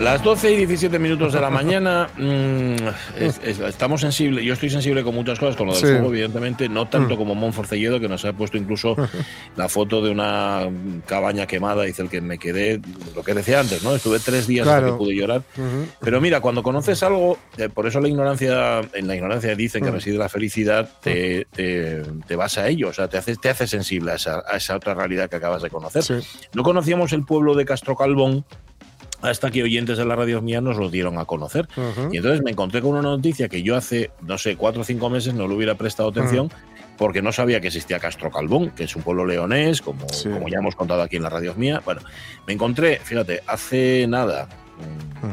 Las 12 y 17 minutos de la mañana. mm, es- es- estamos sensibles. Yo estoy sensible con muchas cosas, con lo del Sí. fuego, evidentemente, no tanto Mm. como Monforcelledo, que nos ha puesto incluso la foto de una cabaña quemada. Dice el que me quedé, lo que decía antes, ¿no? Estuve tres días hasta Claro. que pude llorar. Pero mira, cuando conoces algo, eh, por eso la ignorancia, en la ignorancia dicen que Mm. reside la felicidad, te, te, te vas a ello, o sea, te hace, te hace sensible a esa, a esa otra realidad que acabas de conocer. Sí. No conocíamos el pueblo de Castro Calvón hasta que oyentes de la radio mía nos lo dieron a conocer. Y entonces me encontré con una noticia que yo hace, no sé, cuatro o cinco meses no le hubiera prestado atención porque no sabía que existía Castro Calvón, que es un pueblo leonés, como, Sí. como ya hemos contado aquí en la radio mía. Bueno, me encontré, fíjate, hace nada,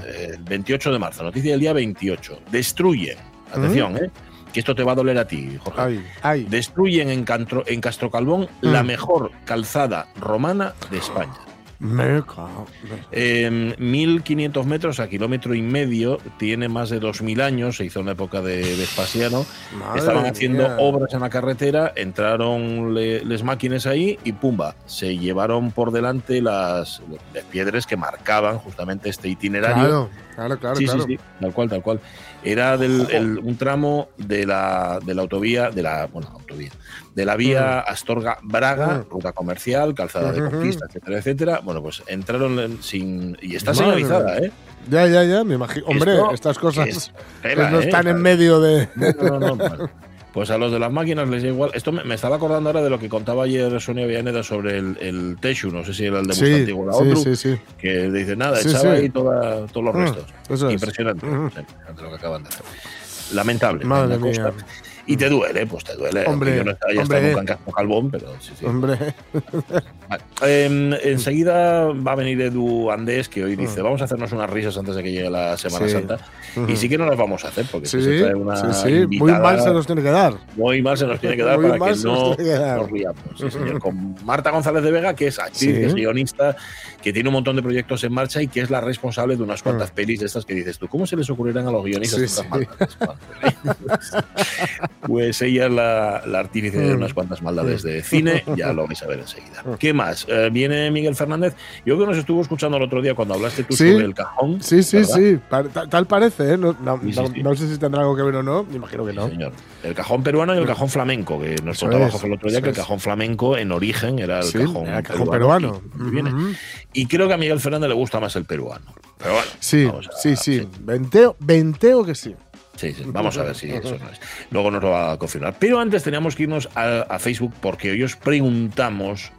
eh, el 28 de marzo, noticia del día 28, destruyen, atención, ¿eh? que esto te va a doler a ti, Jorge. Ay, ay. Destruyen en, Cantro- en Castro Calvón la Mm. mejor calzada romana de España. Me cago. Eh, 1500 metros a kilómetro y medio, tiene más de 2000 años, se hizo en la época de Vespasiano. Madre Estaban haciendo mía. obras en la carretera, entraron le- les máquinas ahí y pumba, se llevaron por delante las, las piedras que marcaban justamente este itinerario. Claro, claro, claro. sí, claro. sí, sí, tal cual, tal cual. Era del, el- un tramo de la, de la autovía, de la, bueno, autovía, de la vía Astorga-Braga, Mm. ruta comercial, calzada de conquista, etcétera, etcétera. Bueno, pues entraron en- sin. Y está Madre señalizada. ¿eh? Ya, ya, ya, me imagino. Hombre, Esto estas cosas es tela, no ¿eh? están en medio de. No, no, no, bueno. Pues a los de las máquinas les da igual. Esto me, me estaba acordando ahora de lo que contaba ayer Sonia Villaneda sobre el, el Teshu, no sé si era el de Sí, o sí, otro, sí, sí. que dice nada, echaba ahí toda- todos los Ah, restos. eso. Impresionante, lo que acaban de hacer. Lamentable. Madre mía. Y te duele, pues te duele. Hombre, yo no hombre. estado nunca en Casco Calvón, pero sí, sí. Hombre. Vale. Em, enseguida va a venir Edu Andés, que hoy dice, Mm. vamos a hacernos unas risas antes de que llegue la Semana Sí. Santa. Ujú. Y sí que no las vamos a hacer, porque Sí, se trae una sí, sí. Muy invitada- mal se nos tiene que dar. muy mal se nos tiene que dar Muy para que nos no dar. nos riamos. Sí, señor. Con Marta González de Vega, que es actriz, que es guionista, que tiene un montón de proyectos en marcha y que es la responsable de unas cuantas Mm. pelis de estas que dices tú. ¿Cómo se les ocurrirán a los guionistas Sí, sí. maldades? Pues ella es la, la artífice de Mm. unas cuantas maldades de cine, ya lo vais a ver enseguida. Mm. ¿Qué más? Eh, viene Miguel Fernández. Yo creo que nos estuvo escuchando el otro día cuando hablaste tú Sí. sobre el cajón. Sí, sí, ¿verdad? sí. Tal parece, ¿eh? No, sé si tendrá algo que ver o no. Me imagino que no. señor. El cajón peruano y el cajón flamenco, que nos contaba el otro día que el cajón flamenco en origen era el cajón, era el cajón peruano. y viene. Y creo que a Miguel Fernández le gusta más el peruano. Pero bueno, Sí, vamos a- sí, sí. Venteo, venteo que sí. Sí, sí, Vamos a ver si eso no es. Luego nos lo va a confirmar. Pero antes teníamos que irnos a, a Facebook porque hoy os preguntamos: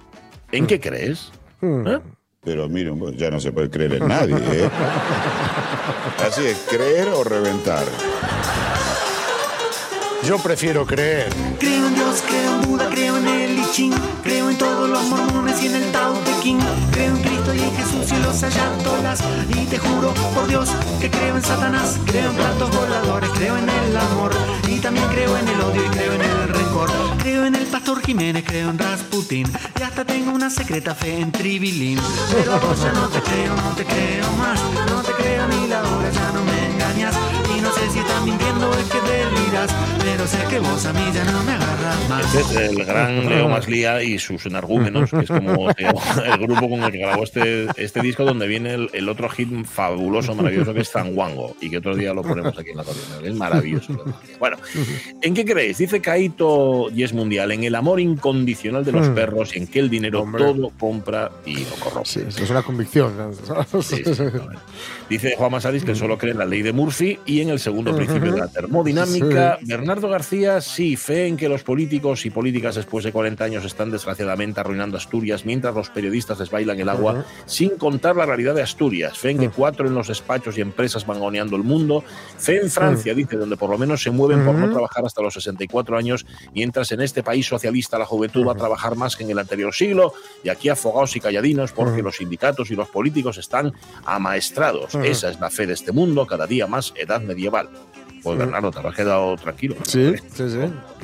¿en qué crees? Hmm. ¿Eh? Pero miren, pues, ya no se puede creer en nadie, ¿eh? Así es, creer o reventar. Yo prefiero creer. Creo en Dios, creo en Buda, creo en el I Ching, creo en todos los mormones y en el Tao Te King. Creo en Cristo y en Jesús y los ayatolas. Y te juro por Dios que creo en Satanás, creo en platos voladores, creo en el amor. Y también creo en el odio y creo en el rencor. Creo en el pastor Jiménez, creo en Rasputin. Y hasta tengo una secreta fe en Tribilín. Pero ya no te creo, no te creo más. No te creo ni la hora, ya no no sé si estás mintiendo es que deliras, pero sé que vos a mí ya no me agarras más. Este es el gran Leo Maslía y sus energúmenos, que es como el grupo con el que grabó este, este disco, donde viene el, el otro hit fabuloso, maravilloso, que es Zanguango, y que otro día lo ponemos aquí en la columna. Es maravilloso. Bueno, ¿en qué creéis? Dice Kaito Yes Mundial, en el amor incondicional de los Mm. perros y en que el dinero Hombre. todo compra y lo corrompe. Sí, eso es una convicción. Sí, sí. Dice Juan Masaris que solo cree en la ley de Murphy y en el segundo principio de la termodinámica. Bernardo García, sí, fe en que los políticos y políticas después de 40 años están desgraciadamente arruinando Asturias mientras los periodistas les bailan el agua, sin contar la realidad de Asturias. Fe en que cuatro en los despachos y empresas van goneando el mundo. Fe en Francia, dice, donde por lo menos se mueven por no trabajar hasta los 64 años, mientras en este país socialista la juventud va a trabajar más que en el anterior siglo, y aquí afogados y calladinos porque los sindicatos y los políticos están amaestrados. Esa es la fe de este mundo, cada día más edad medieval. Pues Bernardo, te habrás quedado tranquilo. Sí, sí, sí.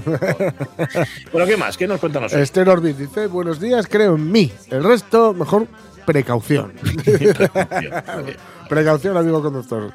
Bueno, ¿qué más? ¿Qué nos cuentan nosotros? Esther Orbit dice, buenos días, creo en mí. El resto, mejor precaución. Precaución, amigo conductor.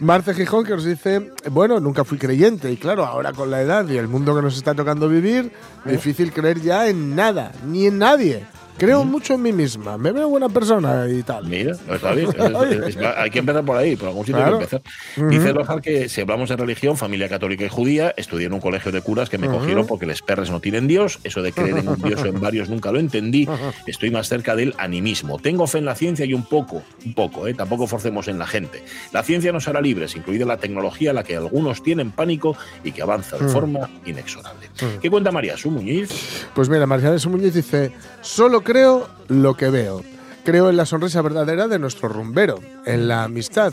Marce Gijón que nos dice, bueno, nunca fui creyente y claro, ahora con la edad y el mundo que nos está tocando vivir, difícil creer ya en nada, ni en nadie. Creo mucho en mí misma, me veo buena persona y tal. Mira, no está bien. Es- es- hay que empezar por ahí, por algún sitio Claro. hay que empezar. Dice Lojar que si hablamos de religión, familia católica y judía, estudié en un colegio de curas que me cogieron porque los perres no tienen Dios. Eso de creer en un Dios o en varios nunca lo entendí. Estoy más cerca del animismo. Tengo fe en la ciencia y un poco, un poco, ¿eh? tampoco forcemos en la gente. La ciencia nos hará libres, incluida la tecnología a la que algunos tienen pánico y que avanza de forma inexorable. ¿Qué cuenta María Su Muñiz? Pues mira, Marciales Muñiz dice, solo creo lo que veo. Creo en la sonrisa verdadera de nuestro rumbero, en la amistad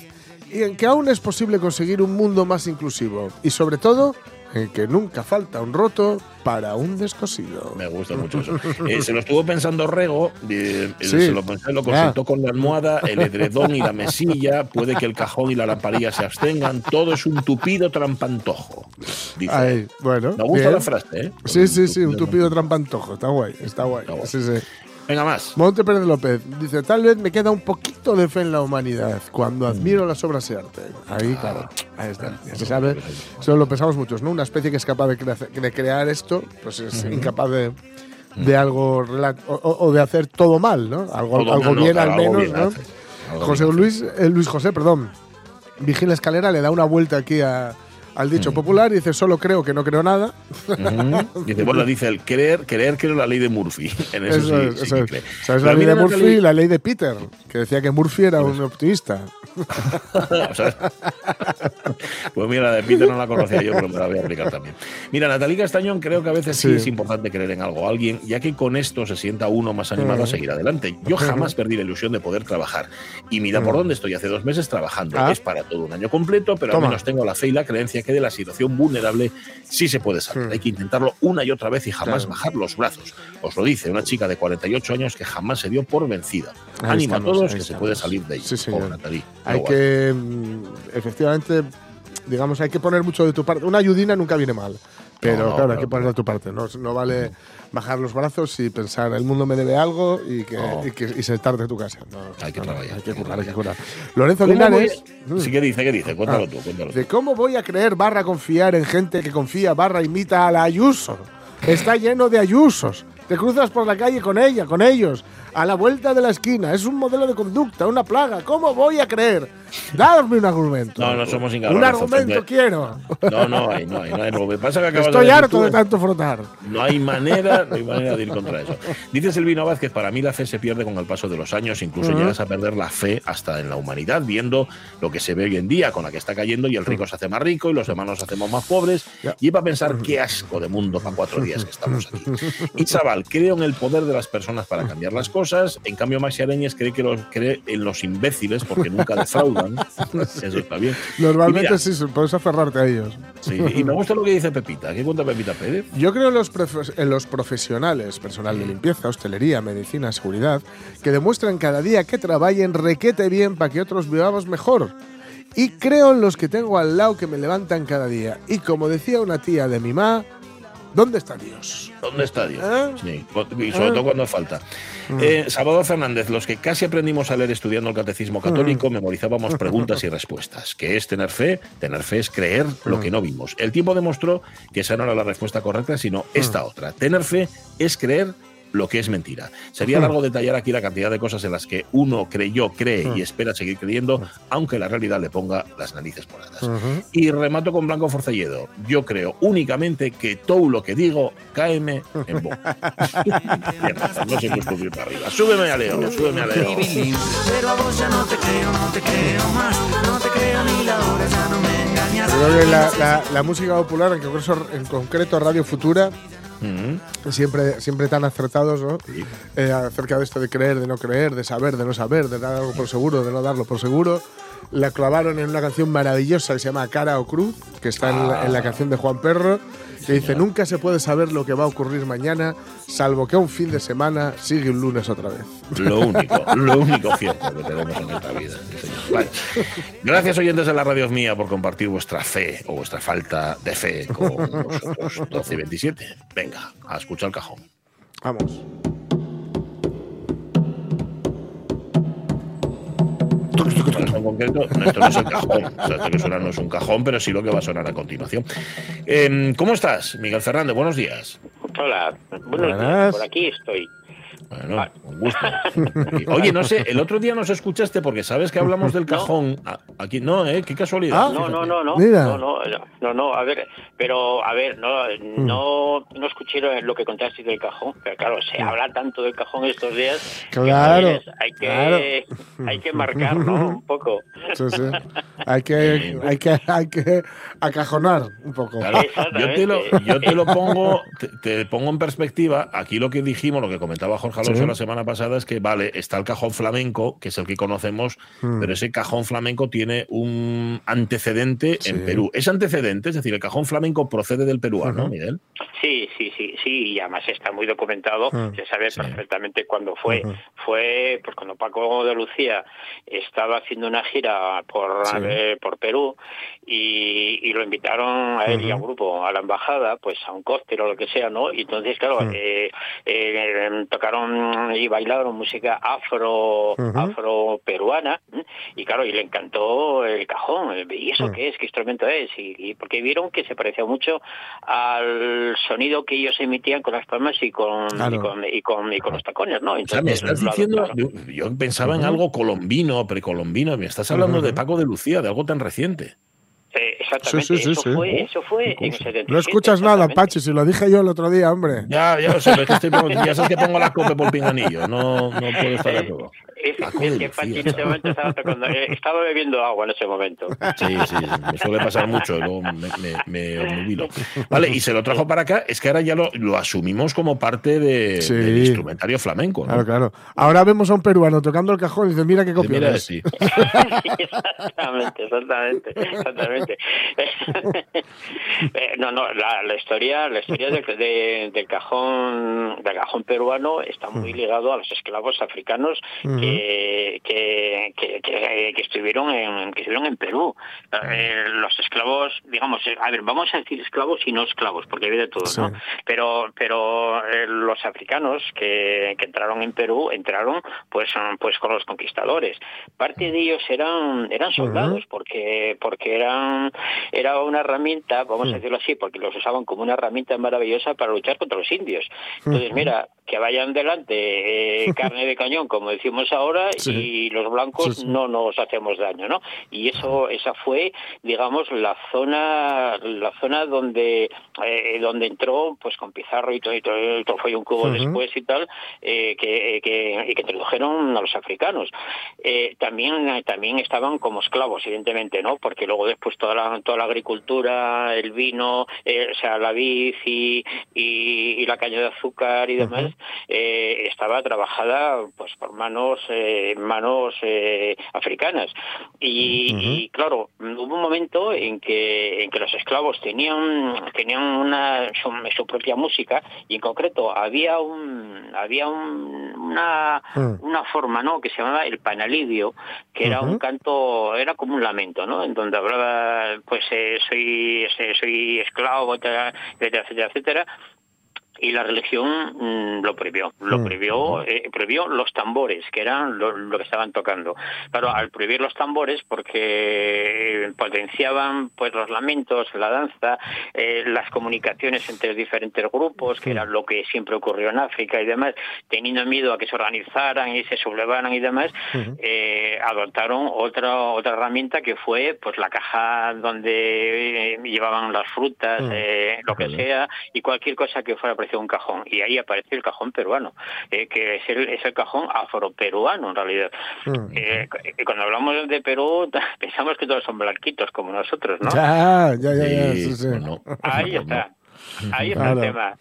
y en que aún es posible conseguir un mundo más inclusivo. Y sobre todo, en que nunca falta un roto para un descosido. Me gusta mucho eso. Eh, se lo estuvo pensando Rego, eh, Sí. se lo pensó, lo consultó Ya. con la almohada, el edredón y la mesilla, puede que el cajón y la lamparilla se abstengan, todo es un tupido trampantojo. Dice. Ay, bueno. Me gusta bien. la frase, ¿eh? Sí, sí, sí, un tupido trampantojo. Está guay, está guay. Está guay. Sí, sí. Venga, más. Monte Pérez López dice, tal vez me queda un poquito de fe en la humanidad cuando admiro las obras de arte. Ahí, claro, ahí está. Ya se sabe, eso lo pensamos muchos, ¿no? Una especie que es capaz de, crea- de crear esto, pues es incapaz de, de algo o, o- de hacer todo mal, ¿no? Algo, algo no, bien claro, al menos, bien ¿no? hace, José Luis, eh, Luis José, perdón, vigila escalera, le da una vuelta aquí a- al dicho popular y dice, solo creo que no creo nada. Ujú. Dice, bueno, dice el creer, creer creo la ley de Murphy. En eso, Eso sí, es, sí eso que es. cree. ¿Sabes la ley de Murphy y la ley de Peter? Que decía que Murphy era un optimista. Pues mira, la de Peter no la conocía yo, pero me la voy a aplicar también. Mira, Natalie Castañón, creo que a veces sí, Sí. es importante creer en algo, alguien, ya que con esto se sienta uno más animado a seguir adelante. Yo jamás perdí la ilusión de poder trabajar. Y mira por dónde estoy hace dos meses trabajando. Ah. Es para todo un año completo, pero Toma. al menos tengo la fe y la creencia que de la situación vulnerable sí se puede salir. Hay que intentarlo una y otra vez y jamás Claro. bajar los brazos. Os lo dice una chica de 48 años que jamás se dio por vencida. Ahí Ánimo estamos, a todos que se estamos. puede salir de ahí. Sí, Natalie, Hay que, mm, efectivamente, digamos, hay que poner mucho de tu parte. Una ayudina nunca viene mal. Pero No, no, claro, hay que poner de tu parte. No, no vale bajar los brazos y pensar, el mundo me debe algo y, que, No. y, que, y sentarte en tu casa. No, Hay que trabajar, Hay que curar, hay que curar. Lorenzo ¿Cómo Linares. voy- Sí, ¿qué dice? ¿Qué dice? Cuéntalo Ah, tú, cuéntalo tú. De cómo voy a creer barra confiar en gente que confía barra imita a la Ayuso. Está lleno de Ayusos. Te cruzas por la calle con ella, con ellos, a la vuelta de la esquina. Es un modelo de conducta, una plaga. ¿Cómo voy a creer? Dadme un argumento. No, no somos Un incapazes, argumento quiero. No, no hay, no hay, no hay. Que pasa que Estoy de harto de tanto frotar. No hay manera, no hay manera de ir contra eso. Dice Silvino Vázquez, para mí la fe se pierde con el paso de los años, incluso llegas a perder la fe hasta en la humanidad, viendo lo que se ve hoy en día, con la que está cayendo y el rico se hace más rico y los demás nos hacemos más pobres. Ya. Y para pensar qué asco de mundo para cuatro días que estamos aquí. Y chaval, creo en el poder de las personas para cambiar las cosas. En cambio, Maxi Areñez cree, que los, cree en los imbéciles porque nunca defraudan. Eso está bien. Normalmente mira, sí, puedes aferrarte a ellos. sí, y me gusta lo que dice Pepita. ¿Qué cuenta Pepita Pérez? Yo creo en los, en los profesionales, personal de limpieza, hostelería, medicina, seguridad, que demuestran cada día que trabajen requete bien para que otros vivamos mejor. Y creo en los que tengo al lado que me levantan cada día. Y como decía una tía de mi ma, ¿Dónde está Dios? ¿Dónde está Dios? ¿Eh? Sí, y sobre ¿Eh? todo cuando falta. Eh, Salvador Fernández, los que casi aprendimos a leer estudiando el catecismo católico, memorizábamos preguntas y respuestas. ¿Qué es tener fe? Tener fe es creer lo que no vimos. El tiempo demostró que esa no era la respuesta correcta, sino esta otra. Tener fe es creer lo que es mentira. Sería largo detallar aquí la cantidad de cosas en las que uno creyó, cree y espera seguir creyendo, aunque la realidad le ponga las narices por atrás. Y remato con Blanco Forcelledo. Yo creo únicamente que todo lo que digo, cáeme en boca. Bien, no puede subir para arriba. Súbeme a Leo, súbeme a Leo. Pero a vos ya no te creo, no te creo más. No te creo ni la hora, ya no me engañas. Creo que la, la- la música popular, en concreto Radio Futura, Mm. siempre, siempre tan acertados, ¿no? Eh, acerca de esto de creer, de no creer, de saber, de no saber, de dar algo por seguro, de no darlo por seguro. La clavaron en una canción maravillosa que se llama Cara o Cruz, que está en, la, en la canción de Juan Perro, que dice, nunca se puede saber lo que va a ocurrir mañana, salvo que un fin de semana sigue un lunes otra vez. Lo único, lo único cierto que tenemos en esta vida. sí, señor. Vale. Gracias, oyentes de la radio mía, por compartir vuestra fe o vuestra falta de fe con nosotros. 12 y 27. Venga, a escuchar el cajón. Vamos. En concreto, no, esto no es el cajón. O sea, esto que suena no es un cajón, pero sí lo que va a sonar a continuación. Em, ¿Cómo estás, Miguel Fernández? Buenos días. Hola, buenos Buenas. días, por aquí estoy. Bueno, un gusto. Oye, no sé, el otro día nos escuchaste porque sabes que hablamos del cajón. A- Aquí, no, ¿eh? Qué casualidad. Ah. No, no, no, no, Mira. no, no, no, no, a ver, pero a ver, no, no, no escuché lo que contaste del cajón, pero claro, se habla tanto del cajón estos días. Claro, hay que, hay que marcar, ¿no? Un poco. Sí, sí. Hay que, hay que, hay que acajonar un poco. Claro, yo te lo, yo te lo pongo, te, te pongo en perspectiva. Aquí lo que dijimos, lo que comentaba Jorge Alonso Sí. la semana pasada es que, vale, está el cajón flamenco, que es el que conocemos, Hmm. pero ese cajón flamenco tiene un antecedente Sí. en Perú. Ese antecedente, es decir, el cajón flamenco procede del peruano, Ujú. Miguel. Sí, sí, sí, sí, y además está muy documentado, Mm. se sabe Sí. perfectamente cuándo fue. Fue pues cuando Paco de Lucía estaba haciendo una gira por, Sí. eh, por Perú y, y lo invitaron a él y a un grupo a la embajada, pues a un cóctel o lo que sea, ¿no? Y entonces, claro, Mm. eh, eh, tocaron y bailaron música afro, afro peruana y claro, y le encantó el cajón. ¿Y eso Mm. qué es? ¿Qué instrumento es? Y, y porque vieron que se parecía mucho al sonido que ellos emitían con las palmas y con, Claro. y con, y con, y con los tacones, ¿no? O sea, me estás diciendo, adoptaron. yo pensaba en algo colombino, precolombino, me estás hablando de Paco de Lucía, de algo tan reciente. Eh, exactamente, Sí, sí, sí, eso, sí. Fue, eso fue en el 77. No escuchas nada. Pachi, si lo dije yo el otro día, hombre. Ya, ya lo sé, pero es que estoy, poniendo- ya sabes que pongo la copa por pinganillo, no, no puedo estar de todo. Es, Paco es de que Lucía, Pachi en ese momento estaba, tocando- eh, estaba bebiendo agua en ese momento. Sí, sí, me suele pasar mucho, luego me, me, me obnubilo. Vale, y se lo trajo para acá, es que ahora ya lo, lo asumimos como parte de, Sí. del instrumentario flamenco. ¿no? Claro, claro. Ahora vemos a un peruano tocando el cajón y dice, mira qué copia mira, sí. exactamente, exactamente, exactamente. Eh, no, no, la, la historia, la historia del, de- del cajón, del cajón peruano está muy ligado a los esclavos africanos que, que, que, que- que estuvieron en, que estuvieron en Perú. Eh, los esclavos, digamos, eh, a ver, vamos a decir esclavos y no esclavos, porque hay de todo, Sí. ¿no? Pero, pero eh, los africanos que, que entraron en Perú entraron, pues, pues con los conquistadores. Parte de ellos eran, eran soldados, porque, porque eran, era una herramienta, vamos a decirlo así, porque los usaban como una herramienta maravillosa para luchar contra los indios. Entonces, mira, que vayan delante carne de cañón, como decimos ahora, Sí. y los blancos Sí, sí. no nos hacemos daño, ¿no? Y eso, esa fue, digamos, la zona, la zona donde, eh, donde entró, pues con Pizarro y todo, y todo, y todo fue un cubo después y tal, eh, que, que, y que introdujeron a los africanos. Eh, también, también estaban como esclavos, evidentemente, ¿no? Porque luego después toda la, toda la agricultura, el vino, eh, o sea, la vid y, y, y la caña de azúcar y demás, eh, estaba trabajada pues por manos, eh, manos eh, africanas. Y, y, claro, hubo un momento en que, en que los esclavos tenían, tenían una, su, su propia música y en concreto había un, había un, una, Mm. una forma ¿no? que se llamaba el panalidio, que era un canto, era como un lamento, ¿no? en donde hablaba, pues eh, soy, eh, soy esclavo, etcétera, etcétera, etcétera, y la religión mm, lo prohibió, lo Mm. prohibió, eh, prohibió los tambores, que eran lo, lo que estaban tocando. Claro, al prohibir los tambores, porque potenciaban pues los lamentos, la danza, eh, las comunicaciones entre diferentes grupos, que era lo que siempre ocurrió en África y demás, teniendo miedo a que se organizaran y se sublevaran y demás, eh, adoptaron otra otra herramienta que fue pues la caja donde eh, llevaban las frutas, eh, lo que sea, y cualquier cosa que fuera un cajón. Y ahí apareció el cajón peruano, eh, que es el, es el cajón afroperuano en realidad. Mm. Eh, cuando hablamos de Perú, pensamos que todos son blanquitos como nosotros, ¿no? Ya, ya, ya, ya, Sí, sí, sí. no. Ahí está. Ahí está el tema.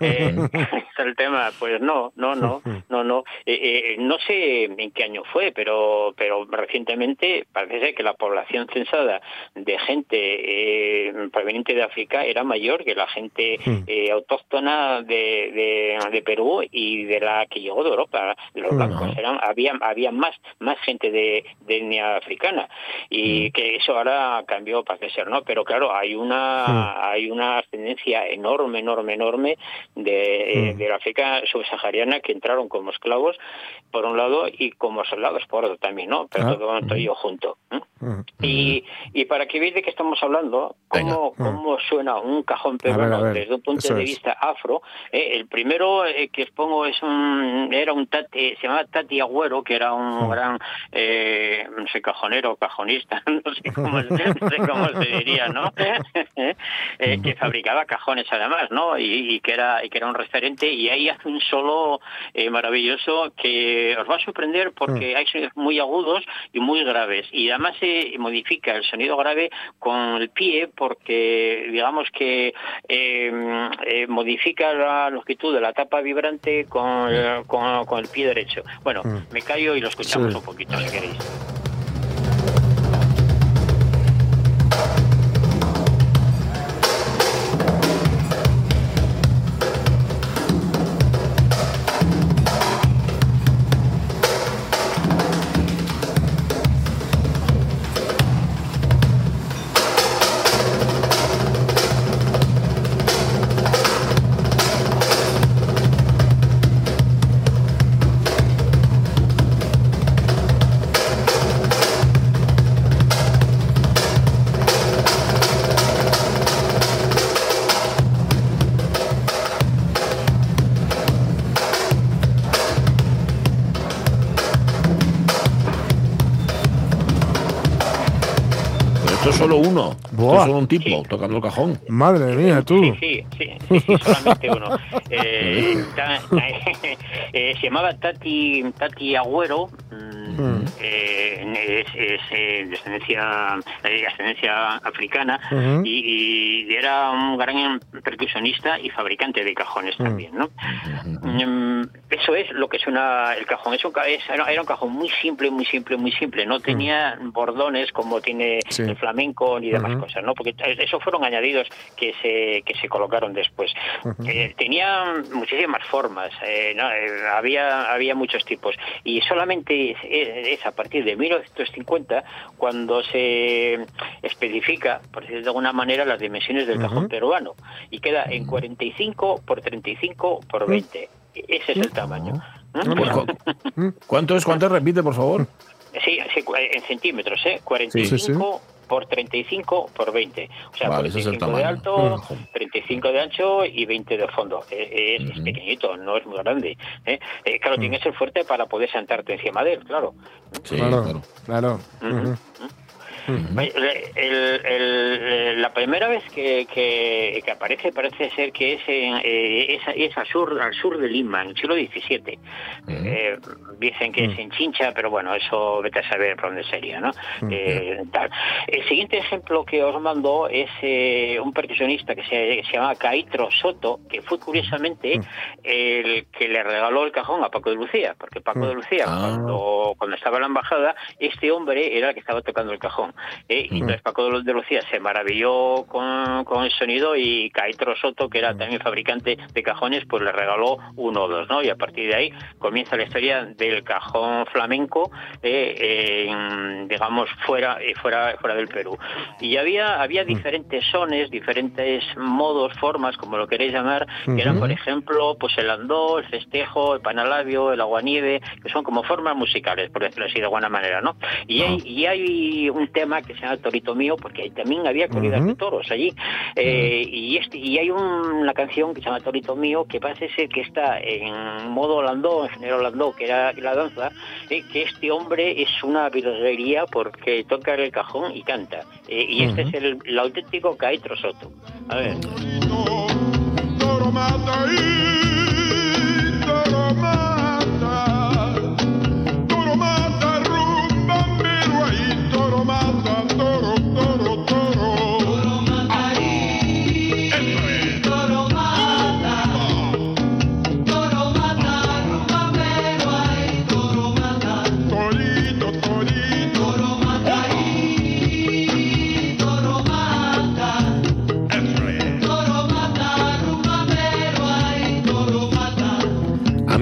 Eh, está el tema. Pues no, no, no, no, no. Eh, eh, no sé en qué año fue, pero, pero recientemente parece ser que la población censada de gente eh, proveniente de África era mayor que la gente eh, autóctona de, de, de Perú y de la que llegó de Europa, de los blancos. Eran, había, había más, más gente de, de etnia africana y que eso ahora cambió parece ser, ¿no? Pero claro, hay una, hay una ascendencia enorme, enorme, enorme de, eh, de la África subsahariana que entraron como esclavos por un lado y como soldados por otro también, ¿no? Pero Ah. todo, todo ello junto. ¿eh? Mm. Y, y para que veáis de qué estamos hablando, cómo, cómo suena un cajón peruano desde un punto eso de es. vista afro, eh, el primero eh, que os pongo es un, era un tati, se llamaba Tati Agüero, que era un gran, no sé, cajonero, cajonista, no sé cómo, no sé cómo se diría, ¿no? Que fabricaba cajones además, ¿no? Y, y que era y que era un referente y ahí hace un solo eh, maravilloso que os va a sorprender porque hay sonidos muy agudos y muy graves y además se modifica el sonido grave con el pie porque digamos que eh, eh, modifica la longitud de la tapa vibrante con, eh, con, con el pie derecho. Bueno, me callo y lo escuchamos Sí. un poquito si queréis. Un tipo Sí. tocando el cajón. Madre mía, tú. Sí, sí, sí, sí, sí, solamente uno. Eh, ta- eh, se llamaba Tati, Tati Agüero, mm, eh, es, es, eh, de ascendencia, eh, ascendencia africana Ujú. y, y era un gran percusionista y fabricante de cajones también, ¿no? Mm, Eso es lo que suena el cajón. Es un ca- es- era un cajón muy simple, muy simple, muy simple. No tenía bordones como tiene Sí. el flamenco ni demás cosas, ¿no? Porque esos fueron añadidos que se que se colocaron después. Eh, tenía muchísimas formas, eh, ¿no? Eh, había había muchos tipos y solamente es, es a partir de 1950 cuando se especifica, por decirlo de alguna manera, las dimensiones del cajón peruano y queda en 45 por 35 por 20. Ese es el tamaño. ¿Mm? Pues, ¿cu- ¿Cuánto es? ¿Cuánto es? Repite, por favor. Sí, sí, en centímetros, ¿eh? 45 Sí, sí, por 35 por 20. O sea, Vale, ese es el 45 de tamaño. alto, Ujú. 35 de ancho y 20 de fondo. Eh, Es, es pequeñito, no es muy grande. ¿eh? Eh, claro, tiene que ser fuerte para poder sentarte encima de él, claro. Sí, claro, claro. claro. El- el- la primera vez que, que- que aparece parece ser que es, en, eh, es, es al, sur, al sur de Lima, en el siglo XVII. Eh, dicen que es en Chincha, pero bueno, eso vete a saber por dónde sería, ¿no? Eh, tal. El siguiente ejemplo que os mando es eh, un percusionista que se, se llama Caitro Soto, que fue curiosamente el que le regaló el cajón a Paco de Lucía, porque Paco de Lucía, Ah. cuando, cuando estaba en la embajada, este hombre era el que estaba tocando el cajón. ¿Eh? Y entonces Paco de de Lucía se maravilló con, con el sonido y Caitro Soto, que era también fabricante de cajones, pues le regaló uno o dos, ¿no? Y a partir de ahí comienza la historia del cajón flamenco, eh, en, digamos, fuera, eh, fuera, fuera del Perú. Y había, había diferentes sones, diferentes modos, formas, como lo queréis llamar, que eran, por ejemplo, pues el andó, el festejo, el panalabio, el aguanieve, que son como formas musicales, por decirlo así de alguna manera, ¿no? Y hay, y hay un tema que se llama Torito Mío, porque también había corridas de toros allí, eh, y, este, y hay un- una canción que se llama Torito Mío, que parece ser que está en modo landó, en género landó, que era la danza, eh, que este hombre es una virguería porque toca el cajón y canta. Eh, y este es el, el auténtico Caetro Soto. A ver. Toro mata y toro ahí toro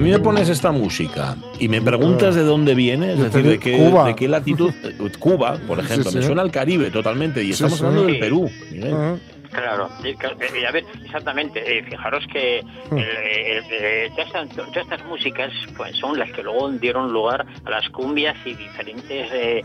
mí me pones esta música y me preguntas de dónde viene, es De decir, de qué, Cuba. de qué latitud. Cuba, por ejemplo, Sí, me suena al Caribe totalmente y estamos hablando del. Perú. Miguel. Claro, y, ca- eh, a ver, exactamente, eh, fijaros que Mm. el, eh, eh, todas, estas, músicas pues, son las que luego dieron lugar a las cumbias y diferentes eh,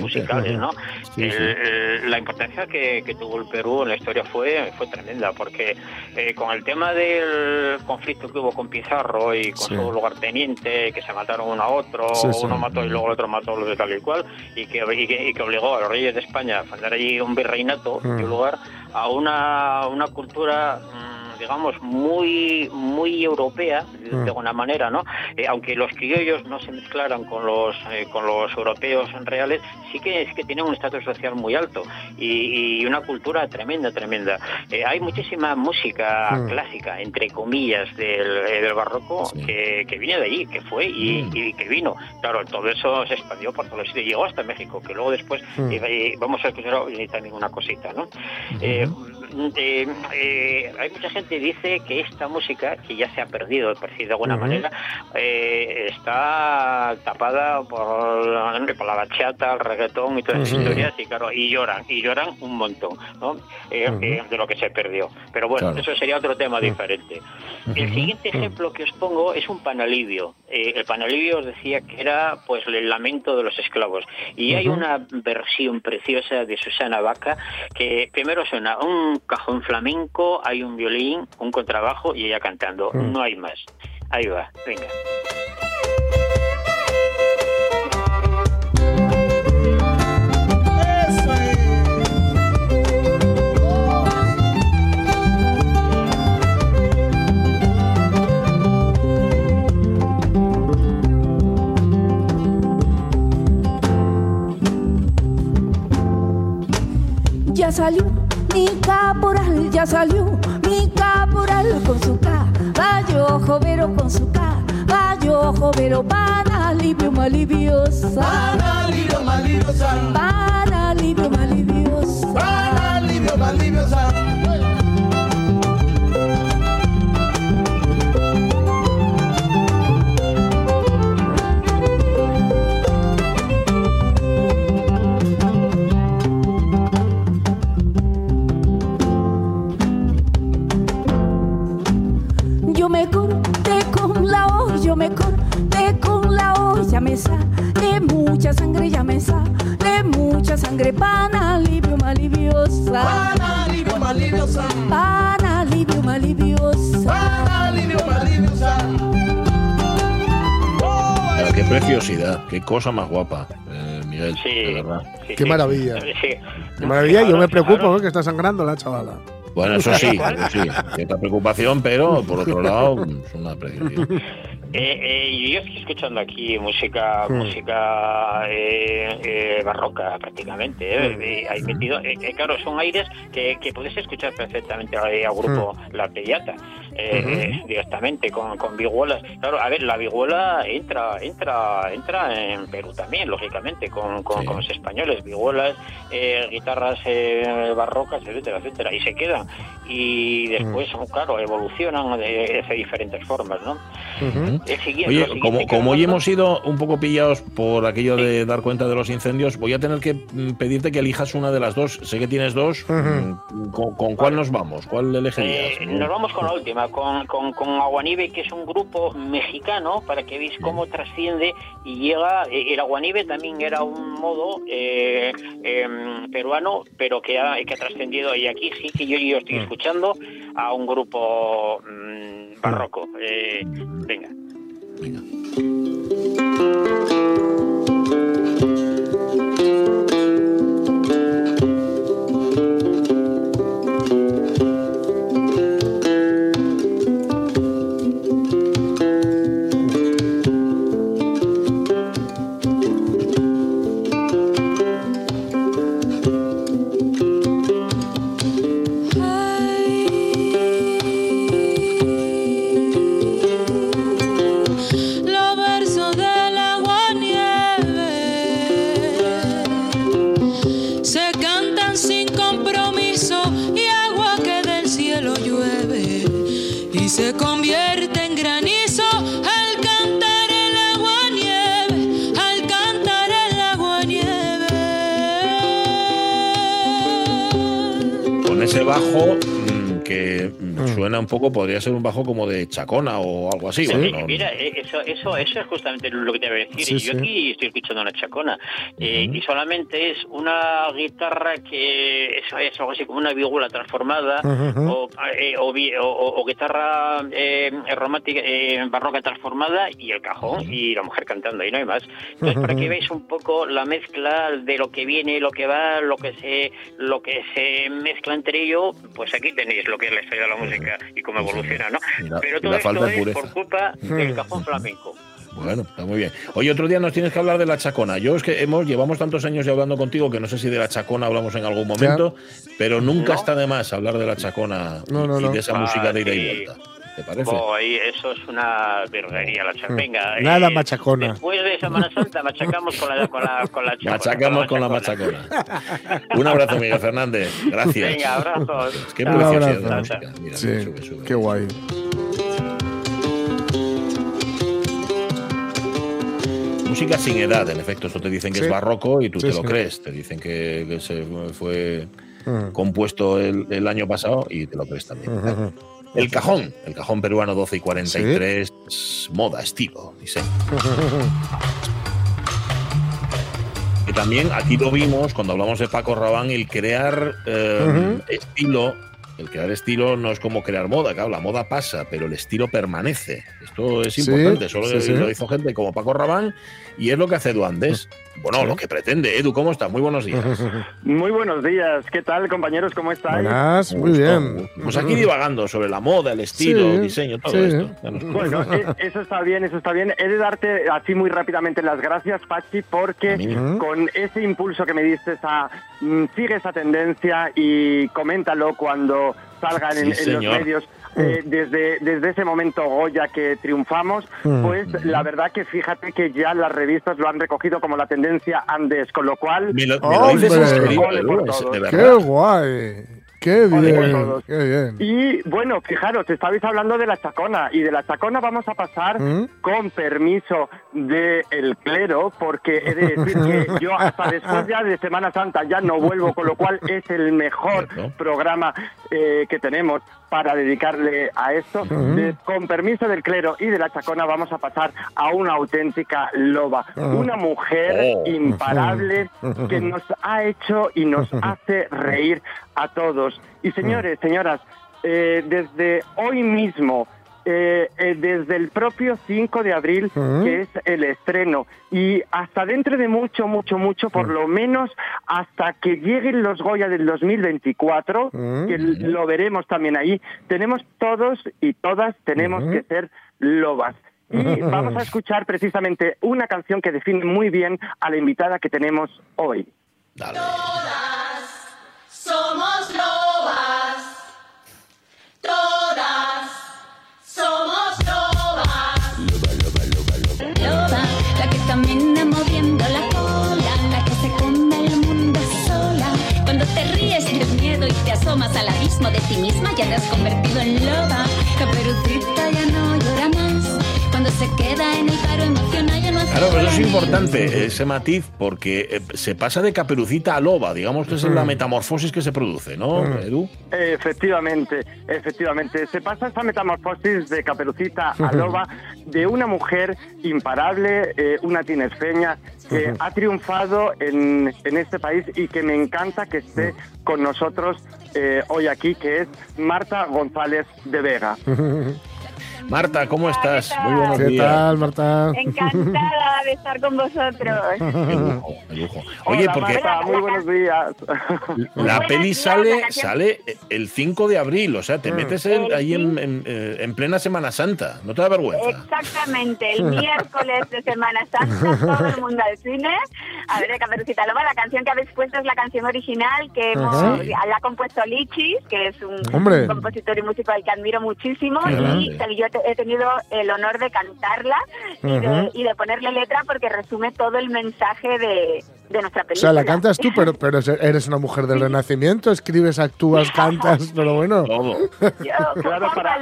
musicales, ¿no? Sí, El- sí. el- la importancia que, que tuvo el Perú en la historia fue, fue tremenda, porque eh, con el tema del conflicto que hubo con Pizarro y con Sí. su lugarteniente, que se mataron uno a otro, uno mató y luego el otro mató a los de tal y cual, y que, y que, y que obligó a los reyes de España a fundar allí un virreinato, Mm. dio lugar a una, una cultura mm, digamos muy muy europea de, Mm. alguna manera no Eh, aunque los criollos no se mezclaran con los eh, con los europeos reales sí que es que tienen un estatus social muy alto y, y una cultura tremenda tremenda. Eh, hay muchísima música Mm. clásica entre comillas del, eh, del barroco Sí. que, que viene de allí que fue y, y que vino. Claro todo eso se expandió por todos los sitios llegó hasta México que luego después vamos a escuchar también una cosita no eh, eh, hay mucha gente que dice que esta música, que ya se ha perdido, por decir de alguna manera, eh, está tapada por, la- por la bachata, el reggaetón y todas esas historias, y claro, y lloran, y lloran un montón, ¿no? De lo que se perdió. Pero bueno, Claro. eso sería otro tema diferente. El siguiente ejemplo que os pongo es un panalivio. El panalivio os decía que era pues el lamento de los esclavos. Y hay una versión preciosa de Susana Vaca que primero suena un cajón flamenco, hay un violín, un contrabajo y ella cantando. Mm. No hay más. Ahí va, venga. Ya salió mi caporal, ya salió mi caporal con su caballo jovero, con su caballo jovero, para alivio maliviosa. Para alivio maliviosa. Para alivio maliviosa. Para alivio maliviosa. Hoja, me sale mucha sangre, ya me sale mucha sangre, para alivio maliviosa. Para alivio maliviosa. Para alivio maliviosa. Para alivio maliviosa. Pero qué preciosidad, qué cosa más guapa, eh, Miguel, Sí, de verdad. sí, Qué sí. maravilla. Sí. Qué maravilla, yo me preocupo. ¿no? que está sangrando la chavala. Bueno, eso sí, eso sí, cierta preocupación, pero por otro lado, es una precisión. Eh, eh, yo estoy escuchando aquí música Mm. música eh, eh, barroca prácticamente. eh, Mm. eh, ahí metido, claro, son aires que, que puedes escuchar perfectamente al, al grupo Mm. La Pellata eh, directamente con, con. Claro, a ver, la vihuela entra entra entra en Perú también, lógicamente, con, con, Sí. con los españoles, vihuelas, eh, guitarras eh, barrocas, etcétera, etcétera, y se quedan. Y después, Mm. claro, evolucionan de, de diferentes formas, ¿no? Ujú. El siguiente- Oye, como, como hoy hemos sido un poco pillados por aquello de dar cuenta de los incendios, voy a tener que mm, pedirte que elijas una de las dos. Sé que tienes dos. Mm, ¿Con, con cuál nos vamos? ¿Cuál elegirías? Eh, nos vamos con la última, con, con, con Aguanive, que es un grupo mexicano, para que veáis cómo trasciende y llega. eh, El Aguanive también era un modo eh, em, peruano, pero que ha, que ha trascendido. Y aquí sí que yo, yo estoy escuchando a un grupo mm, barroco. Eh, venga. Venga. Suena un poco, podría ser un bajo como de chacona o algo así. Eh, bueno, no- Mira, eh, eso, eso, eso es justamente lo que te voy a decir. Sí, Yo sí. aquí estoy escuchando una chacona eh, y solamente es una guitarra que es, algo así como una vihuela transformada o, eh, o, guitarra eh, romántica eh, barroca transformada y el cajón y la mujer cantando y no hay más. Entonces para que veáis un poco la mezcla de lo que viene, lo que va, lo que se lo que se mezcla entre ello, pues aquí tenéis lo que es la historia de la música y cómo evoluciona, ¿no? La- Pero todo esto es por culpa del cajón flamenco. Bueno, está muy bien. Oye, otro día nos tienes que hablar de la chacona. Yo es que hemos llevamos tantos años ya hablando contigo que no sé si de la chacona hablamos en algún momento, pero nunca No. está de más hablar de la chacona No, no, y de esa Ah, música de ida y vuelta. ¿Te parece? Oh, y eso es una verguería la chacona. Venga, Nada eh, machacona. Después de Semana Santa machacamos con la, con la, con la chacona. Machacamos con la chacona. machacona. Un abrazo, Miguel Fernández. Gracias. Venga, abrazos. Qué preciosidad abrazo. Mira, Sí, sube, sube. qué guay. Música sin edad, en efecto. Esto te dicen que Sí. es barroco y tú Sí, te lo sí. crees. Te dicen que, que se fue compuesto el, el año pasado y te lo crees también. El cajón, el cajón peruano 12 y 43, moda, estilo, diseño. Que también aquí lo vimos cuando hablamos de Paco Rabán, el crear eh, Ujú. estilo. El crear estilo no es como crear moda, claro, la moda pasa, pero el estilo permanece. Esto es Sí, importante, solo sí, sí. lo hizo gente como Paco Rabán y es lo que hace Edu Andes. Bueno, Sí. lo que pretende. Edu, ¿cómo estás? Muy buenos días. Muy buenos días, ¿qué tal compañeros? ¿Cómo estáis? Buenas, muy Gusto, bien. Pues aquí divagando sobre la moda, el estilo, Sí, el diseño, todo sí. esto. Bueno, eh, eso está bien, eso está bien. He de darte así muy rápidamente las gracias, Pachi, porque con ese impulso que me diste a mm, sigue esa tendencia y coméntalo cuando salgan en, Sí, en los medios. Eh, desde, desde ese momento Goya que triunfamos, Mm. pues la verdad que fíjate que ya las revistas lo han recogido como la tendencia Andes, con lo cual Me lo, me lo dices de Qué guay. Qué bien. Qué bien. Y bueno, fijaros, estabais hablando de la chacona y de la chacona vamos a pasar ¿Mm? con permiso del clero, porque he de decir que yo hasta después ya de Semana Santa ya no vuelvo, con lo cual es el mejor Cierto. programa eh, que tenemos para dedicarle a esto. De- con permiso del clero y de la chacona vamos a pasar a una auténtica loba, una mujer Oh. imparable que nos ha hecho y nos hace reír a todos. Y señores, señoras, eh, desde hoy mismo eh, eh, desde el propio 5 de abril, que es el estreno, y hasta dentro de mucho, mucho, mucho, por lo menos hasta que lleguen los Goya del 2024, Ujú. que lo veremos también ahí, tenemos todos y todas tenemos que ser lobas. Y vamos a escuchar precisamente una canción que define muy bien a la invitada que tenemos hoy. Dale. Abismo de ti misma, ya te has convertido en loba. Caperucita ya no llora más. Cuando se queda en el paro emocional ya no hace Claro, pero eso es importante, ese matiz, porque eh, se pasa de caperucita a loba, digamos que esa es la metamorfosis que se produce, ¿no, Edu? Efectivamente, efectivamente. Se pasa esta metamorfosis de caperucita a loba de una mujer imparable, eh, una tinerfeña, que ha triunfado en, en este país y que me encanta que esté con nosotros eh, hoy aquí, que es Marta González de Vega. Marta, ¿cómo estás? Muy buenos ¿Qué días. tal, Marta? Encantada de estar con vosotros. Qué lujo, qué lujo. Oye, Hola, porque Marta, muy buenos días. la buenos peli días, sale, la sale el 5 de abril, o sea, te metes en- El ahí en, en- eh, en plena Semana Santa, ¿no te da vergüenza? Exactamente, el miércoles de Semana Santa, todo el mundo al cine. A ver, Caperucita Loba, la canción que habéis puesto es la canción original que hemos, Ajá. la ha compuesto Lichis, que es un Hombre. compositor y músico al que admiro muchísimo. Qué Y he tenido el honor de cantarla y, de, y de ponerle letra porque resume todo el mensaje de, de nuestra O película. sea, la cantas tú, pero, pero eres una mujer del renacimiento, escribes, actúas, cantas, pero bueno. Todo. Yo, Claro, para-.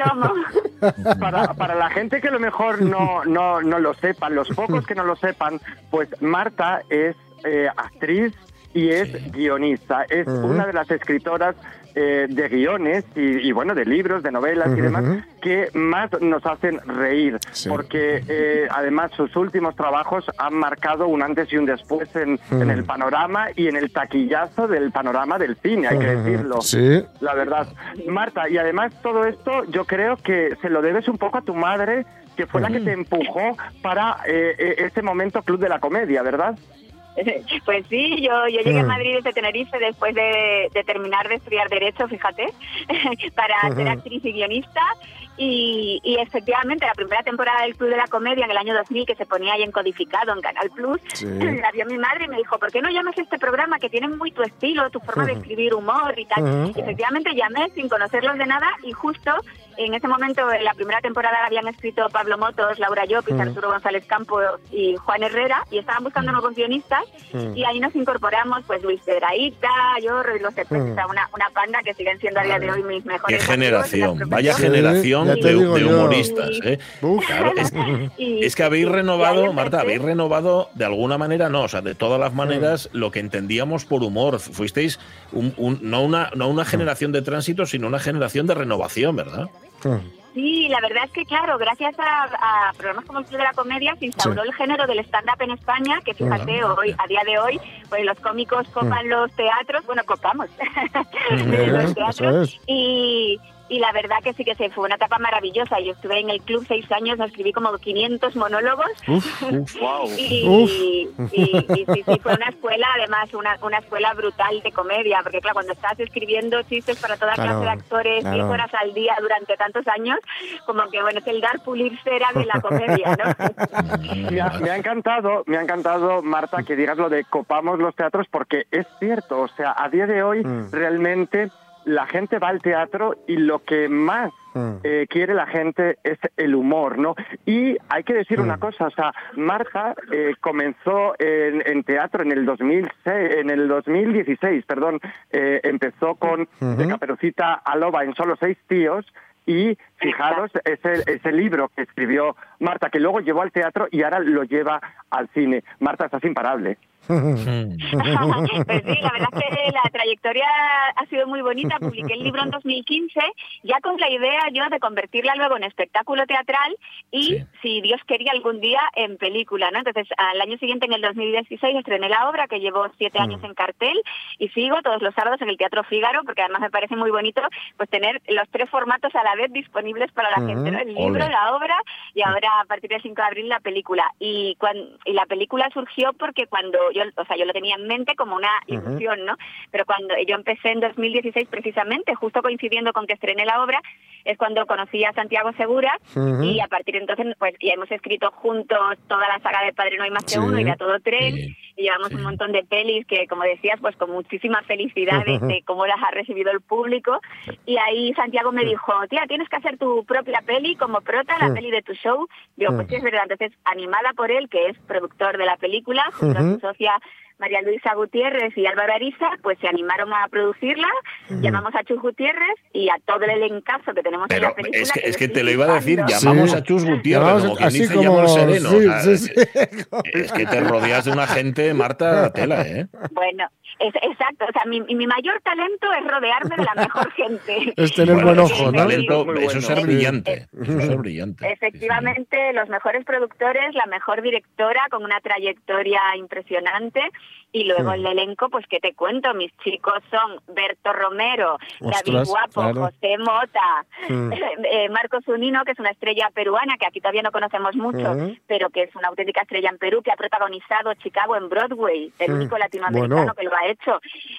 Para, para la gente que a lo mejor no, no, no lo sepan, los pocos que no lo sepan, pues Marta es eh, actriz y es guionista. Es una de las escritoras eh, de guiones y, y, bueno, de libros, de novelas y demás que más nos hacen reír. Sí. Porque eh, además sus últimos trabajos han marcado un antes y un después en, en el panorama y en el taquillazo del panorama del cine, hay que decirlo Sí. la verdad. Marta, y además todo esto yo creo que se lo debes un poco a tu madre, que fue la que te empujó para eh, eh, este momento Club de la Comedia, ¿verdad? Pues sí, yo, yo llegué a Mm. Madrid desde Tenerife después de, de terminar de estudiar Derecho, fíjate, para ser actriz y guionista. Y, y efectivamente, la primera temporada del Club de la Comedia en el año 2000, que se ponía ahí en codificado en Canal Plus, Sí. la vio mi madre y me dijo, ¿por qué no llamas a este programa que tiene muy tu estilo, tu forma de escribir humor y tal? Y efectivamente llamé sin conocerlos de nada y justo en ese momento, en la primera temporada, la habían escrito Pablo Motos, Laura Llopis. Arturo González Campos y Juan Herrera y estaban buscando nuevos guionistas y ahí nos incorporamos pues Luis Pedraíta, yo, Roy Los Cepes, Mm. o sea, una, una panda que siguen siendo a día de hoy mis Qué mejores amigos generación, vaya generación ya de, digo humoristas. ¿eh? Claro, es, que habéis renovado. Marta, habéis renovado de alguna manera, no, o sea, de todas las maneras, lo que entendíamos por humor. Fuisteis un- un- no, una, no una generación de tránsito, sino una generación de renovación, ¿verdad? Sí, la verdad es que, claro, gracias a, a programas como el Club de la Comedia se instauró Sí. el género del stand-up en España, que fíjate, hoy a día de hoy, pues los cómicos copan los teatros, bueno, copamos Eh, los eso teatros, es. y, y la verdad que sí que se fue una etapa maravillosa. Yo estuve en el club seis años, escribí como 500 monólogos, Uf, Wow. y, Uf. y- y sí, sí, fue una escuela, además, una, una escuela brutal de comedia, porque claro, cuando estás escribiendo chistes para toda Claro, clase de actores, claro. 10 horas al día durante tantos años, como que bueno, es el dar pulir cera de la comedia, ¿no? Me ha, me ha encantado, me ha encantado, Marta, que digas lo de copamos los teatros, porque es cierto, o sea, a día de hoy Mm. realmente la gente va al teatro y lo que más Mm. eh, quiere la gente es el humor, ¿no? Y hay que decir Mm. una cosa, o sea, Marta eh, comenzó en, en teatro en el 2006, en el 2016, perdón, eh, empezó con. De Caperucita a Loba en solo seis tíos y fijaros ese, ese libro que escribió Marta, que luego llevó al teatro y ahora lo lleva al cine. Marta, estás imparable. Pues sí, la verdad es que la trayectoria ha sido muy bonita. Publiqué el libro en 2015, ya con la idea yo de convertirla luego en espectáculo teatral y, si Dios quería, algún día en película, ¿no? Entonces, al año siguiente, en el 2016, estrené la obra, que llevo siete Mm. años en cartel, y sigo todos los sábados en el Teatro Fígaro, porque además me parece muy bonito pues tener los tres formatos a la vez disponibles para la gente, ¿no? El libro, Ole. la obra y ahora a partir del 5 de abril la película. Y, cuan- y la película surgió porque cuando yo, o sea, yo lo tenía en mente como una ilusión, ¿no? Pero cuando yo empecé en 2016 precisamente, justo coincidiendo con que estrené la obra, es cuando conocí a Santiago Segura y a partir de entonces pues ya hemos escrito juntos toda la saga de Padre No hay más que Sí. uno y de A todo tren. Y llevamos un montón de pelis que como decías pues con muchísima felicidad de, de cómo las ha recibido el público. Y ahí Santiago me dijo, tía, tienes que hacer tu propia peli como prota, la peli de tu show. Digo, pues sí, es verdad. Entonces, animada por él, que es productor de la película, junto a su Yeah. María Luisa Gutiérrez y Álvaro Ariza, pues se animaron a producirla. Llamamos a Chus Gutiérrez y a todo el elencazo que tenemos en Pero la película. es que, yo es que te lo iba a decir, llamamos a Chus Gutiérrez, Llamamos como quien así dice, como- sereno. sí, o sea, sí, sí. Es que te rodeas de una gente, Marta, tela, ¿eh? Bueno, es, exacto. O sea, mi, mi mayor talento es rodearme de la mejor gente. Es tener Bueno, buen ojo, un ¿no? talento, Muy eso bueno. es ser Sí. brillante. Eso es ser brillante. Efectivamente, los mejores productores, la mejor directora con una trayectoria impresionante y luego el elenco, pues qué te cuento, mis chicos son Berto Romero, David Ostras, Guapo, claro. José Mota, eh, Marcos Unino, que es una estrella peruana que aquí todavía no conocemos mucho, pero que es una auténtica estrella en Perú, que ha protagonizado Chicago en Broadway, el único latinoamericano Bueno. que lo ha hecho.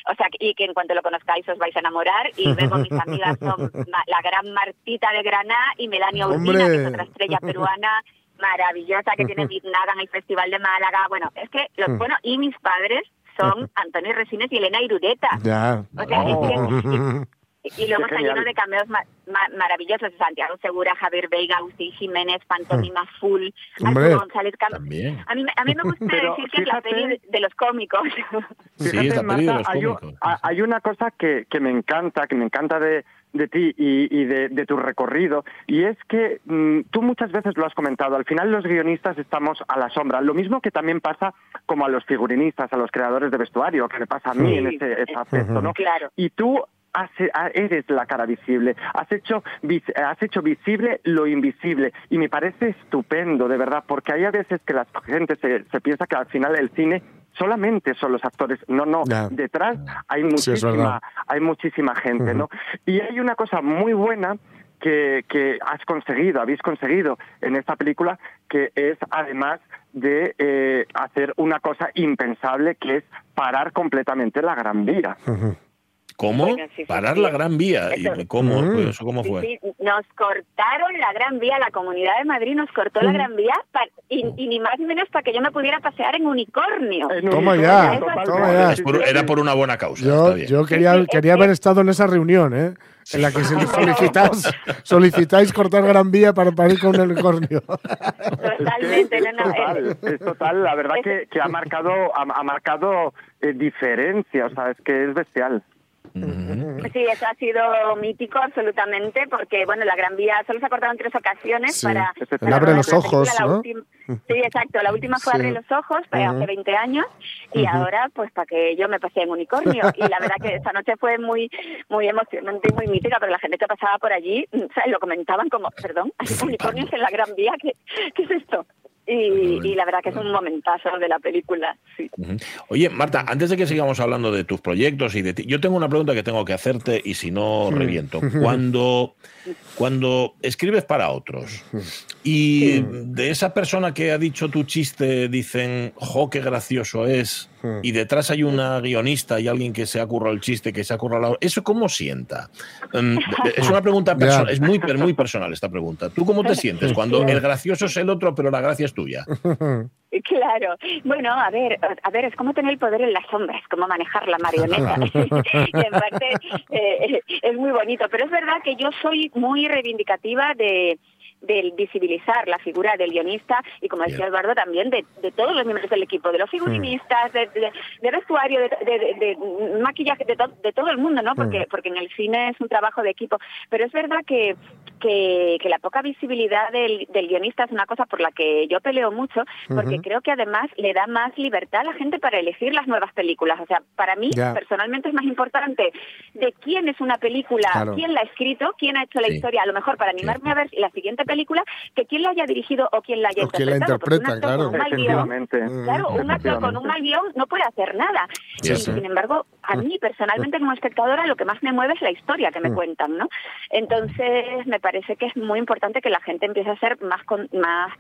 O sea, y que en cuanto lo conozcáis os vais a enamorar. Y luego mis amigas son la gran Martita de Granada y Melania Urbina, que es otra estrella peruana maravillosa que tiene Biznaga en el Festival de Málaga. Bueno, es que, los, Mm. bueno, y mis padres son Antonio Resines y Elena Irureta. Ya. O sea, es que- y, luego está lleno de cameos ma- ma- maravillosos. Santiago Segura, Javier Veiga, Agustín Jiménez, Pantomima Full, Hombre, Arturo González Cam- también. A mí, me- a mí me gusta Pero decir que es la fíjate- peli de, de los cómicos. Fíjate, Marta, hay, un- ha- hay una cosa que, que me encanta, que me encanta de, de ti y, y de, de tu recorrido, y es que mm, tú muchas veces lo has comentado, al final los guionistas estamos a la sombra, lo mismo que también pasa como a los figurinistas, a los creadores de vestuario, que me pasa a mí Sí. en ese, ese aspecto, ¿no? Claro. Y tú has- a- eres la cara visible, has hecho, vis- has hecho visible lo invisible. Y me parece estupendo, de verdad, porque hay a veces que la gente se, se piensa que al final el cine solamente son los actores, no, no, detrás hay Sí, muchísima, hay muchísima gente, ¿no? Y hay una cosa muy buena que, que has conseguido, habéis conseguido en esta película, que es además de eh, hacer una cosa impensable, que es parar completamente la Gran Vía. ¿Cómo? Bueno, sí, sí, Parar sí. la Gran Vía. ¿Y Eso- ¿Cómo? Mm. Pues, ¿Eso cómo Sí, fue? sí, nos cortaron la Gran Vía, la Comunidad de Madrid nos cortó la Gran Vía y, y ni más ni menos para que yo me pudiera pasear en unicornio. Toma ya, Eso es- toma ya. Es por- era por una buena causa. está Yo, bien. yo quería, quería haber estado en esa reunión, ¿eh? En la que se solicitáis, solicitáis cortar Gran Vía para, para ir con el unicornio. Totalmente, no, no, Total, es total, la verdad que, que ha marcado, ha, ha marcado eh, diferencia, o sea, es que es bestial. Sí, eso ha sido mítico absolutamente, porque bueno, la Gran Vía solo se ha cortado en tres ocasiones Sí, para... el para abre los ojos, película, ¿no? Sí, exacto, la última fue Sí. Abre los ojos, Ujú. hace 20 años, y ahora pues para que yo me pasé en unicornio. Y la verdad que esa noche fue muy muy emocionante y muy mítica, pero la gente que pasaba por allí, ¿sabes? lo comentaban como, perdón, hay unicornios en la Gran Vía, ¿qué, qué es esto? Y, y la verdad que es un momentazo de la película, sí. Oye, Marta, antes de que sigamos hablando de tus proyectos y de ti, yo tengo una pregunta que tengo que hacerte y si no, reviento. Cuando, cuando escribes para otros y de esa persona que ha dicho tu chiste dicen, jo, qué gracioso es, y detrás hay una guionista y alguien que se ha currado el chiste, que se ha currado la... ¿Eso cómo sienta? Em, es una pregunta personal, es muy, muy personal esta pregunta. ¿Tú cómo te sientes cuando el gracioso es el otro, pero la gracia es tuya? Claro. Bueno, a ver, a ver, es como tener el poder en las sombras, como manejar la marioneta. y en parte eh, es muy bonito, pero es verdad que yo soy muy reivindicativa de del visibilizar la figura del guionista y, como decía Eduardo, también de, de todos los miembros del equipo, de los figurinistas, de, de- de vestuario, de, maquillaje, de, to- de todo el mundo, ¿no? Porque, porque en el cine es un trabajo de equipo. Pero es verdad que, que, que la poca visibilidad del, del guionista es una cosa por la que yo peleo mucho, porque creo que además le da más libertad a la gente para elegir las nuevas películas. O sea, para mí, personalmente, es más importante de quién es una película, Claro. quién la ha escrito, quién ha hecho la Sí. historia, a lo mejor para animarme a ver la siguiente película, que quién la haya dirigido o quién la haya O la interpretado. porque un interpreta, claro. con un mal guión- Efectivamente. Claro, un actor con un mal guion no puede hacer nada. Y, sin embargo, a mí personalmente como espectadora lo que más me mueve es la historia que me Mm. cuentan, ¿no? Entonces me parece que es muy importante que la gente empiece a ser más con- más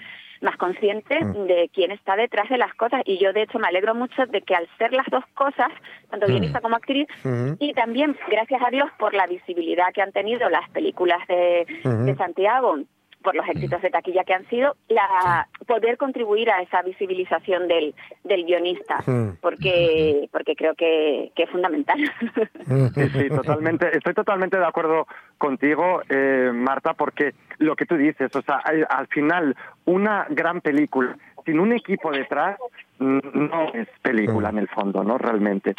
más consciente Mm. de quién está detrás de las cosas y yo de hecho me alegro mucho de que al ser las dos cosas, tanto Mm. guionista como actriz, Ujú. y también gracias a Dios por la visibilidad que han tenido las películas de, de Santiago por los éxitos de taquilla que han sido, la poder contribuir a esa visibilización del, del guionista, Mm. porque porque creo que, que es fundamental. Sí, sí, totalmente. Estoy totalmente de acuerdo contigo, eh, Marta, porque lo que tú dices, o sea, al, al final, una gran película sin un equipo detrás mm, no es película en el fondo, ¿no? Realmente.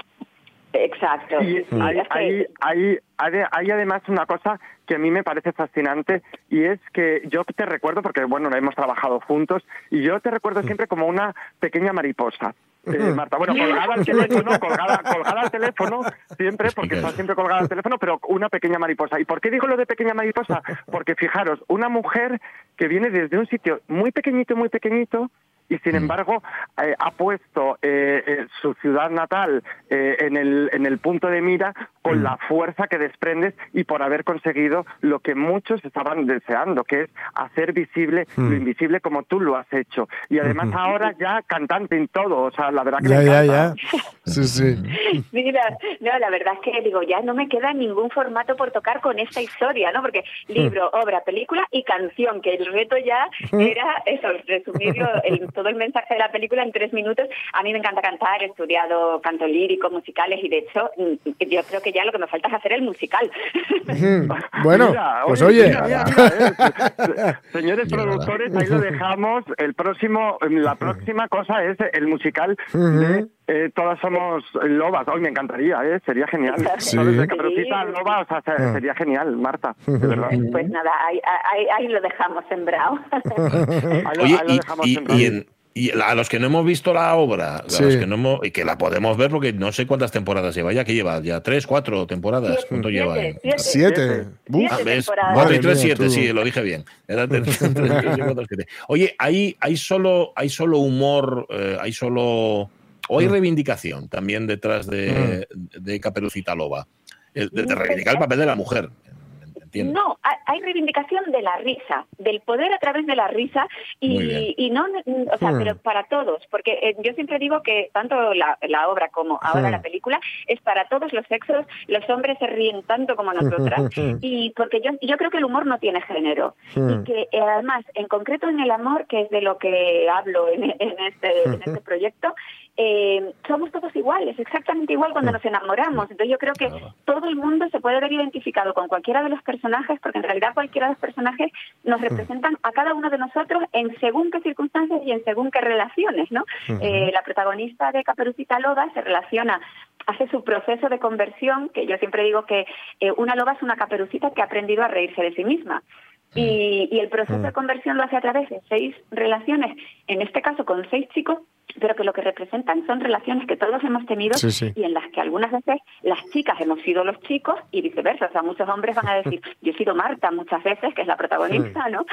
Exacto. Y hay, hay, hay, hay- hay además una cosa que a mí me parece fascinante y es que yo te recuerdo, porque bueno, hemos trabajado juntos, y yo te recuerdo siempre como una pequeña mariposa. Eh, Marta, bueno, colgada al teléfono, colgada, colgada al teléfono, siempre, porque está siempre colgada al teléfono, pero una pequeña mariposa. ¿Y por qué digo lo de pequeña mariposa? Porque fijaros, una mujer que viene desde un sitio muy pequeñito, muy pequeñito, y sin embargo eh, ha puesto eh, eh, su ciudad natal eh, en, el, en el punto de mira con la fuerza que desprendes y por haber conseguido lo que muchos estaban deseando, que es hacer visible Mm. lo invisible como tú lo has hecho. Y además ahora ya cantante en todo, o sea, la verdad que Ya, me ya, ya. Sí, sí. Mira, no, la verdad es que digo, ya no me queda ningún formato por tocar con esta historia, ¿no? Porque libro, obra, película y canción, que el reto ya era eso, resumirlo, el- todo el mensaje de la película en tres minutos. A mí me encanta cantar, he estudiado canto lírico, musicales y de hecho mm, yo creo que ya lo que me falta es hacer el musical. Bueno, Mira, pues oye, oye. mira, mira, mira, eh. Señores productores, ahí lo dejamos. El próximo, la próxima cosa es el musical de eh, Todas somos lobas. Hoy me encantaría, ¿eh? Sería genial. Sí. ¿Sabes? De Caperucita a loba, o sea, se- Ah. sería genial, Marta. De verdad. Pues nada, ahí, ahí, ahí lo dejamos sembrado. Ahí lo- Oye, ahí lo dejamos y- sembrado. y en- y a los que no hemos visto la obra, a Sí. los que no hemos- y que la podemos ver porque no sé cuántas temporadas lleva ya, que lleva ya tres, cuatro temporadas. ¿Cuánto lleva? Siete. Buf. Ah. Cuatro y tres, mía, siete, tú. sí, lo dije bien. Era tres, tres, tres, cuatro, siete. Oye, hay, hay solo, hay solo humor, eh, hay solo. O hay Mm. reivindicación también detrás de, de Caperucita Loba. El- De, de reivindicar el papel de la mujer. No, hay- hay reivindicación de la risa, del poder a través de la risa y, y no, o sea, Hmm. pero para todos, porque eh, yo siempre digo que tanto la, la obra como ahora Hmm. la película es para todos los sexos, los hombres se ríen tanto como nosotras y porque yo, yo creo que el humor no tiene género Hmm. y que eh, además, en concreto en el amor, que es de lo que hablo en, en este, en este proyecto, eh, somos todos iguales, exactamente igual cuando nos enamoramos. Entonces yo creo que todo el mundo se puede ver identificado con cualquiera de los personajes, porque en realidad cualquiera de los personajes nos representan a cada uno de nosotros en según qué circunstancias y en según qué relaciones, ¿no? Ujú. Eh, la protagonista de Caperucita Loba se relaciona hace su proceso de conversión, que yo siempre digo que eh, una loba es una caperucita que ha aprendido a reírse de sí misma. Y, y el proceso de conversión lo hace a través de seis relaciones, en este caso con seis chicos, pero que lo que representan son relaciones que todos hemos tenido Sí, sí. y en las que algunas veces las chicas hemos sido los chicos y viceversa. O sea, muchos hombres van a decir, yo he sido Marta muchas veces, que es la protagonista, ¿no?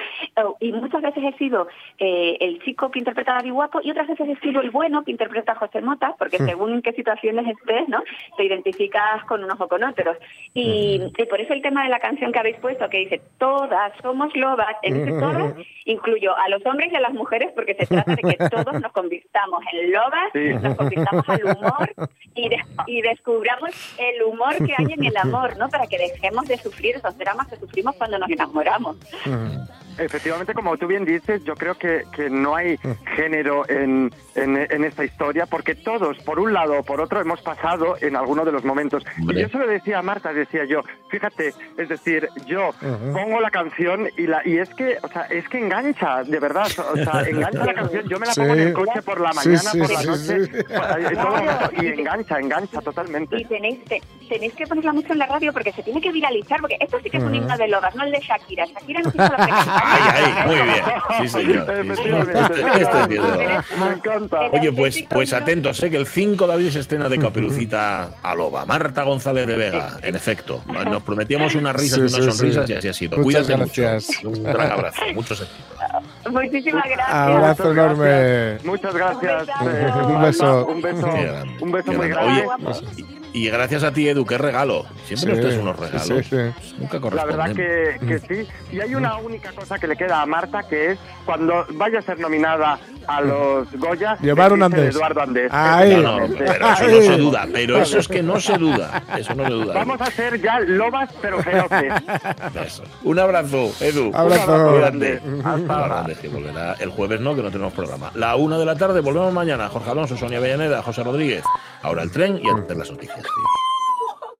O- Y muchas veces he sido eh, el chico que interpreta a David Guapo y otras veces he sido el bueno que interpreta a José Mota, porque según en qué situaciones estés, ¿no? Te identificas con unos o con otros. Y, y por eso el tema de la canción que habéis puesto, que dice, todas somos lobas, en ese todas incluyo a los hombres y a las mujeres, porque se trata de que todos nos convirtamos en lobas, Sí. nos convirtamos al humor y, de- y descubramos el humor que hay en el amor, ¿no? Para que dejemos de sufrir esos dramas que sufrimos cuando nos enamoramos. Efectivamente, como tú bien dices, yo creo que, que no hay género en, en, en esta historia, porque todos, por un lado o por otro, hemos pasado en alguno de los momentos. Y yo se lo decía a Marta, decía yo, fíjate, es decir, yo pongo la canción y la y es que, o sea, es que engancha, de verdad, o sea, engancha la canción. Yo me la pongo en el Sí. coche por la Sí, mañana, sí, por la sí, noche, sí. y todo y engancha, engancha totalmente. Y tenéis, te- tenéis que ponerla mucho en la radio porque se tiene que viralizar, porque esto sí que es un himno de lodas, no el de Shakira. Shakira no quiso la Ay, ay, muy bien. Sí, señor. Me encanta. Oye, pues, pues atentos, ¿eh? que el 5 de abril se estrena de Caperucita a Loba. Marta González de Vega, en efecto. Nos prometíamos unas risas Sí, y unas sí, sonrisas sí. y así ha sido. Muchas Cuídate gracias. mucho. Un gran abrazo. Muchos Muchísimas gracias. Abrazo enorme. Muchas gracias. Un beso. Un beso, un beso muy grande. grande. Oye, y, gracias a ti, Edu, qué regalo. Siempre nos Sí, traes unos regalos. sí, sí. Nunca La verdad que, que sí. Y hay una única cosa que le queda a Marta, que es cuando vaya a ser nominada a los Goya, Llevar un Andés. Eduardo Andés. Ahí. No, no, pero eso no se duda. Pero eso es que no se duda. Eso no se duda. Vamos a ser ya lobas, pero feroces. Eso. Un abrazo, Edu. Abrazo. Un abrazo grande. Hasta ahora. Grande, que volverá el jueves, no, que no tenemos programa. La una de la tarde, volvemos mañana. Jorge Alonso, Sonia Avellaneda, José Rodríguez. Ahora el tren y antes las noticias. Thanks, Steve.